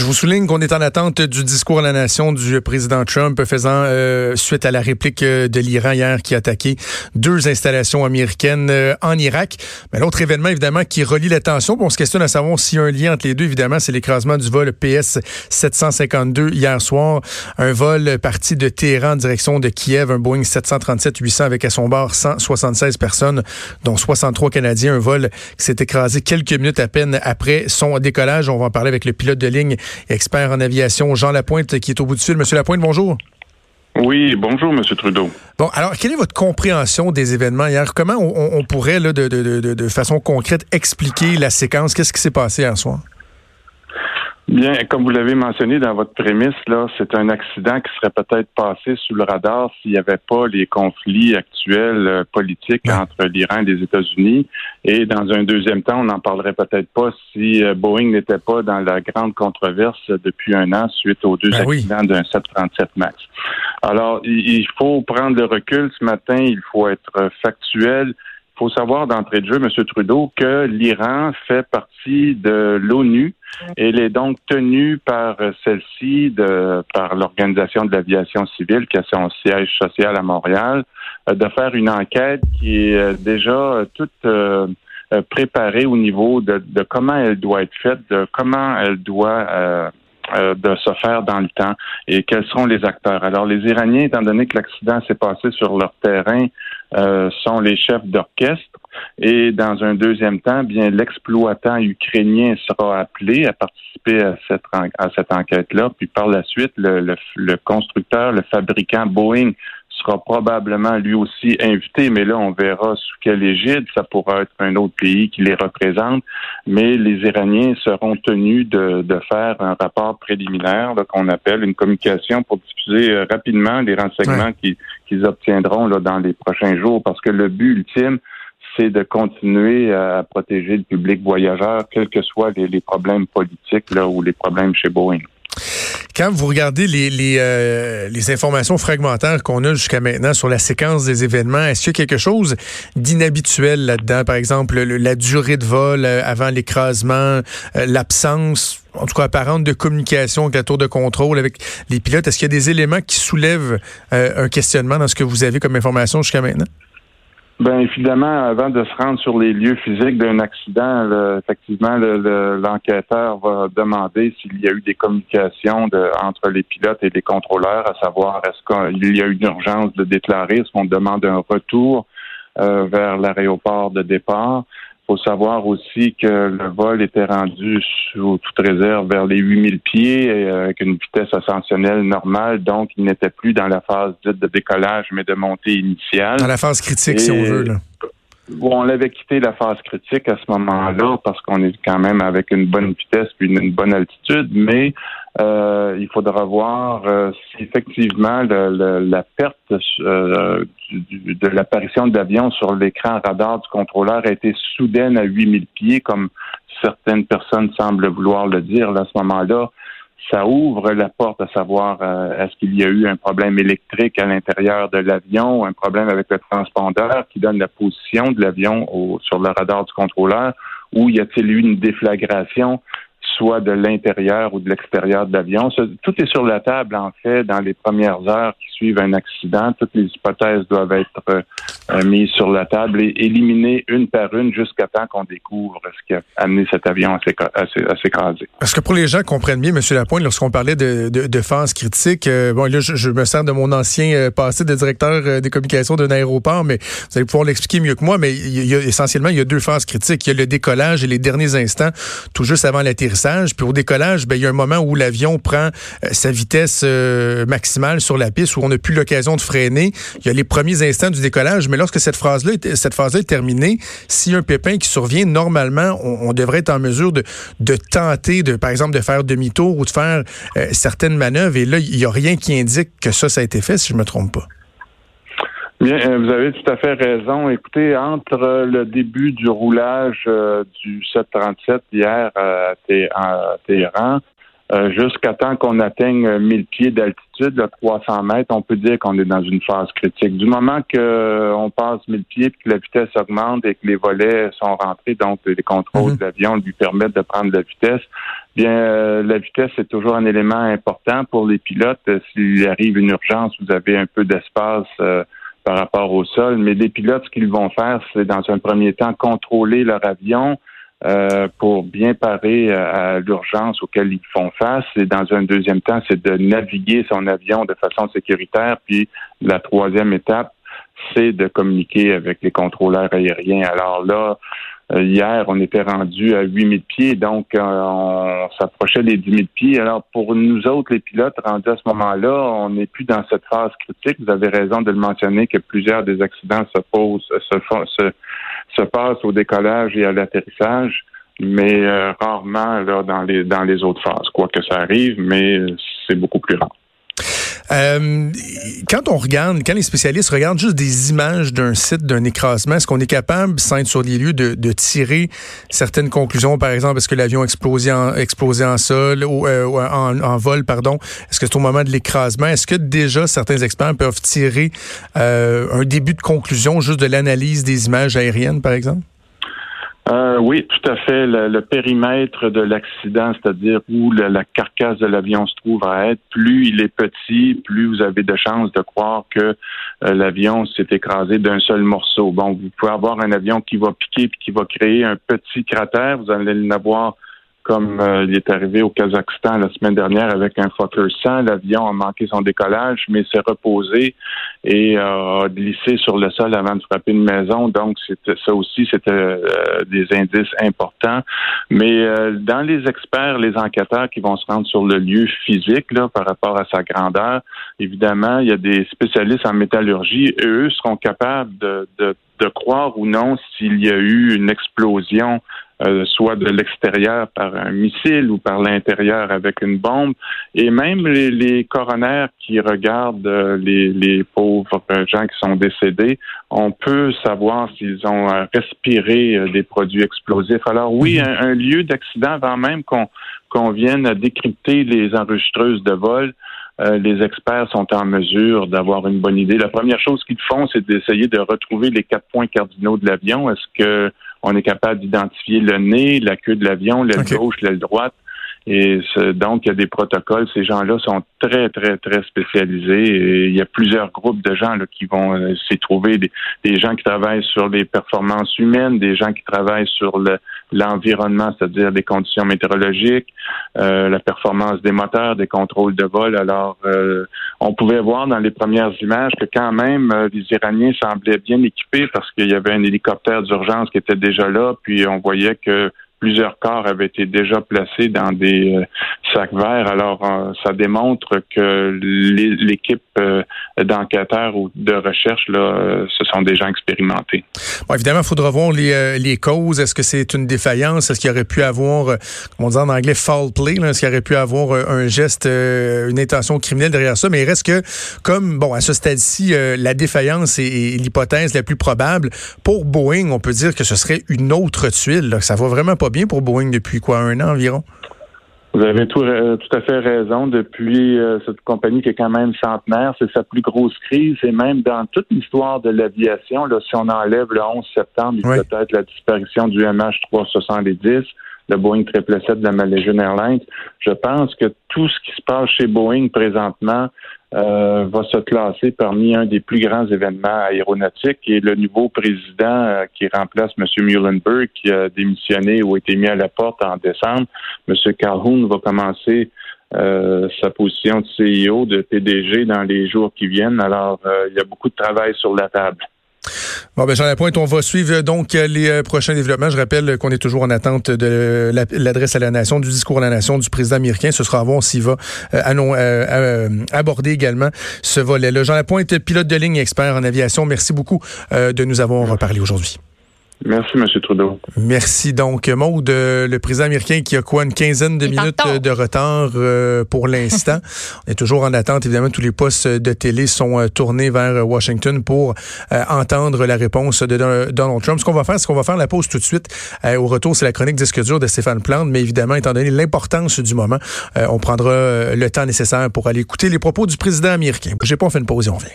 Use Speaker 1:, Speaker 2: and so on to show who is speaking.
Speaker 1: Je vous souligne qu'on est en attente du discours à la nation du président Trump faisant euh, suite à la réplique euh, de l'Iran hier qui a attaqué deux installations américaines euh, en Irak. L'autre événement, évidemment, qui relie l'attention, on se questionne à savoir s'il y a un lien entre les deux, évidemment, c'est l'écrasement du vol PS 752 hier soir. Un vol parti de Téhéran en direction de Kiev, un Boeing 737-800 avec à son bord 176 personnes, dont 63 Canadiens. Un vol qui s'est écrasé quelques minutes à peine après son décollage. On va en parler avec le pilote de ligne expert en aviation, Jean Lapointe, qui est au bout du fil. Monsieur Lapointe, bonjour.
Speaker 2: Oui, bonjour, Monsieur Trudeau.
Speaker 1: Bon, alors, quelle est votre compréhension des événements hier? Comment on, pourrait, de, de, façon concrète, expliquer la séquence? Qu'est-ce qui s'est passé hier soir?
Speaker 2: Bien, comme vous l'avez mentionné dans votre prémisse, là, c'est un accident qui serait peut-être passé sous le radar s'il n'y avait pas les conflits actuels euh, politiques entre l'Iran et les États-Unis. Et dans un deuxième temps, on n'en parlerait peut-être pas si euh, Boeing n'était pas dans la grande controverse depuis un an suite aux deux ben accidents d'un 737 MAX. Alors, il faut prendre le recul ce matin, il faut être factuel faut savoir d'entrée de jeu, M. Trudeau, que l'Iran fait partie de l'ONU. et Elle est donc tenue par celle-ci, de, par l'Organisation de l'aviation civile, qui a son siège social à Montréal, euh, de faire une enquête qui est euh, déjà toute euh, préparée au niveau de, comment elle doit être faite, de comment elle doit de se faire dans le temps et quels sont les acteurs. Alors, les Iraniens, étant donné que l'accident s'est passé sur leur terrain, euh, sont les chefs d'orchestre. Et dans un deuxième temps, bien l'exploitant ukrainien sera appelé à participer à cette, à cette enquête-là. Puis par la suite, le, le constructeur, le fabricant Boeing sera probablement lui aussi invité, mais là, on verra sous quelle égide. Ça pourra être un autre pays qui les représente, mais les Iraniens seront tenus de, de faire un rapport préliminaire qu'on appelle une communication pour diffuser euh, rapidement les renseignements qu'ils obtiendront là, dans les prochains jours, parce que le but ultime, c'est de continuer à protéger le public voyageur, quels que soient les, problèmes politiques là, ou les problèmes chez Boeing.
Speaker 1: Quand vous regardez les, les, euh, les informations fragmentaires qu'on a jusqu'à maintenant sur la séquence des événements, est-ce qu'il y a quelque chose d'inhabituel là-dedans? Par exemple, la durée de vol euh, avant l'écrasement, euh, l'absence, en tout cas apparente, de communication avec la tour de contrôle, avec les pilotes. Est-ce qu'il y a des éléments qui soulèvent un questionnement dans ce que vous avez comme information jusqu'à maintenant?
Speaker 2: Ben évidemment, avant de se rendre sur les lieux physiques d'un accident, effectivement, l'enquêteur va demander s'il y a eu des communications de, entre les pilotes et les contrôleurs, à savoir est-ce qu'il y a eu une urgence de déclarer, est-ce qu'on demande un retour euh, vers l'aéroport de départ faut savoir aussi que le vol était rendu sous toute réserve vers les 8000 pieds euh, avec une vitesse ascensionnelle normale, donc il n'était plus dans la phase dite de décollage, mais de montée initiale.
Speaker 1: Dans la phase critique, si on veut. Là.
Speaker 2: On avait quitté la phase critique à ce moment-là parce qu'on est quand même avec une bonne vitesse puis une bonne altitude, mais euh, il faudra voir euh, si effectivement la perte euh, de l'apparition de l'avion sur l'écran radar du contrôleur a été soudaine à 8000 pieds, comme certaines personnes semblent vouloir le dire à ce moment-là. Ça ouvre la porte à savoir est-ce qu'il y a eu un problème électrique à l'intérieur de l'avion, un problème avec le transpondeur qui donne la position de l'avion sur le radar du contrôleur, ou y a-t-il eu une déflagration soit de l'intérieur ou de l'extérieur de l'avion. Tout est sur la table, en fait, dans les premières heures qui suivent un accident. Toutes les hypothèses doivent être euh, mises sur la table et éliminées une par une jusqu'à temps qu'on découvre ce qui a amené cet avion à s'écraser.
Speaker 1: Parce que pour les gens comprennent bien, M. Lapointe, lorsqu'on parlait de, de, de critique, euh, bon, là, je, me sers de mon ancien euh, passé de directeur des communications d'un aéroport, mais vous allez pouvoir l'expliquer mieux que moi, mais il y a, essentiellement, il y a deux phases critiques. Il y a le décollage et les derniers instants, tout juste avant l'atterrissage puis au décollage, ben, il y a un moment où l'avion prend euh, sa vitesse euh, maximale sur la piste, où on n'a plus l'occasion de freiner. Il y a les premiers instants du décollage, mais lorsque cette phase-là, est terminée, s'il y a un pépin qui survient, normalement, on, devrait être en mesure de, tenter, de, par exemple, de faire demi-tour ou de faire euh, certaines manœuvres. Et là, il n'y a rien qui indique que ça, ça a été fait, si je me trompe pas.
Speaker 2: Bien, euh, vous avez tout à fait raison. Écoutez, entre le début du roulage euh, du 737 hier à, Téhéran, Euh, jusqu'à temps qu'on atteigne 1000 pieds d'altitude, de 300 mètres, on peut dire qu'on est dans une phase critique. Du moment qu'on euh, passe 1000 pieds, que la vitesse augmente et que les volets sont rentrés, donc les contrôles mhm. de l'avion lui permettent de prendre la vitesse, bien euh, la vitesse est toujours un élément important pour les pilotes. S'il arrive une urgence, vous avez un peu d'espace par rapport au sol. Mais les pilotes, ce qu'ils vont faire, c'est dans un premier temps contrôler leur avion, euh, pour bien parer à l'urgence auquel ils font face. Et dans un deuxième temps, c'est de naviguer son avion de façon sécuritaire. Puis la troisième étape, c'est de communiquer avec les contrôleurs aériens. Alors là, euh, hier, on était rendu à 8000 pieds, donc euh, on s'approchait des 10 000 pieds. Alors pour nous autres, les pilotes rendus à ce moment-là, on n'est plus dans cette phase critique. Vous avez raison de le mentionner que plusieurs des accidents se posent, se, se, se passe au décollage et à l'atterrissage, mais euh, rarement dans les dans les autres phases. Quoi que ça arrive, mais c'est beaucoup plus rare.
Speaker 1: Euh, quand on regarde, quand les spécialistes regardent juste des images d'un site, d'un écrasement, est-ce qu'on est capable, sans être sur les lieux, de, de tirer certaines conclusions? Par exemple, est-ce que l'avion explosé en, explosé en sol ou euh, en, en, vol, pardon? Est-ce que c'est au moment de l'écrasement? Est-ce que déjà certains experts peuvent tirer euh, un début de conclusion juste de l'analyse des images aériennes, par exemple?
Speaker 2: Euh, oui, tout à fait. Le, périmètre de l'accident, c'est-à-dire où la, carcasse de l'avion se trouve à être, plus il est petit, plus vous avez de chances de croire que euh, l'avion s'est écrasé d'un seul morceau. Bon, vous pouvez avoir un avion qui va piquer puis qui va créer un petit cratère. Vous allez l'avoir comme euh, il est arrivé au Kazakhstan la semaine dernière avec un Fokker 100. L'avion a manqué son décollage, mais s'est reposé et a glissé sur le sol avant de frapper une maison. Donc, ça aussi, c'était euh, des indices importants. Mais euh, dans les experts, les enquêteurs qui vont se rendre sur le lieu physique là, par rapport à sa grandeur, évidemment, il y a des spécialistes en métallurgie. Eux seront capables de, de, de croire ou non s'il y a eu une explosion euh, soit de l'extérieur par un missile ou par l'intérieur avec une bombe. Et même les, les coronaires qui regardent euh, les, les, pauvres gens qui sont décédés, on peut savoir s'ils ont euh, respiré des produits explosifs. Alors oui, mhm. un, lieu d'accident, avant même qu'on qu'on vienne décrypter les enregistreuses de vol, les experts sont en mesure d'avoir une bonne idée. La première chose qu'ils font, c'est d'essayer de retrouver les quatre points cardinaux de l'avion. Est-ce que on est capable d'identifier le nez, la queue de l'avion, l'aile gauche, l'aile droite. Et donc, il y a des protocoles. Ces gens-là sont très, très, très spécialisés. Et il y a plusieurs groupes de gens là, qui vont euh, s'y trouver. Des, gens qui travaillent sur les performances humaines, des gens qui travaillent sur l'environnement, c'est-à-dire les conditions météorologiques, euh, la performance des moteurs, des contrôles de vol. Alors, euh, on pouvait voir dans les premières images que quand même, les Iraniens semblaient bien équipés parce qu'il y avait un hélicoptère d'urgence qui était déjà là. Puis on voyait que plusieurs corps avaient été déjà placés dans des euh, sacs verts. Alors, euh, ça démontre que l'équipe euh, d'enquêteurs ou de recherche, là, ce sont des gens expérimentés.
Speaker 1: Bon, évidemment, il faudra voir les, causes. Est-ce que c'est une défaillance? Est-ce qu'il aurait pu avoir, comme on dit en anglais, foul play? Est-ce qu'il aurait pu avoir un geste, une intention criminelle derrière ça? Mais il reste que, comme, bon, à ce stade-ci, la défaillance est, l'hypothèse la plus probable. Pour Boeing, on peut dire que ce serait une autre tuile. Là, ça va vraiment pas bien pour Boeing depuis quoi, un an environ?
Speaker 2: Vous avez tout, euh, tout à fait raison. Depuis euh, cette compagnie qui est quand même centenaire, c'est sa plus grosse crise. Et même dans toute l'histoire de l'aviation, si on enlève le 11 septembre, il peut-être la disparition du MH370, le Boeing 777 de la Malaysian Airlines. Je pense que tout ce qui se passe chez Boeing présentement euh, va se classer parmi un des plus grands événements aéronautiques et le nouveau président euh, qui remplace M. Muhlenberg, qui a démissionné ou a été mis à la porte en décembre, M. Calhoun va commencer euh, sa position de CEO, de PDG dans les jours qui viennent. Alors, il y a beaucoup de travail sur la table.
Speaker 1: Bon, ben, Jean Lapointe, on va suivre donc les euh, prochains développements. Je rappelle qu'on est toujours en attente de l'adresse à la nation, du discours à la nation du président américain. Ce sera à voir s'il va euh, euh, aborder également ce volet-là. Jean Lapointe, pilote de ligne expert en aviation, merci beaucoup de nous avoir parlé aujourd'hui.
Speaker 2: Merci, M. Trudeau.
Speaker 1: Merci. Donc, Maude, le président américain qui a quoi, une quinzaine de minutes de retard euh, pour l'instant. On est toujours en attente. Évidemment, tous les postes de télé sont euh, tournés vers Washington pour euh, entendre la réponse de Donald Trump. Ce qu'on va faire, c'est qu'on va faire la pause tout de suite. au retour, c'est la chronique disque dur de Stéphane Plante. Mais évidemment, étant donné l'importance du moment, on prendra le temps nécessaire pour aller écouter les propos du président américain. J'ai pas fait une pause et on vient.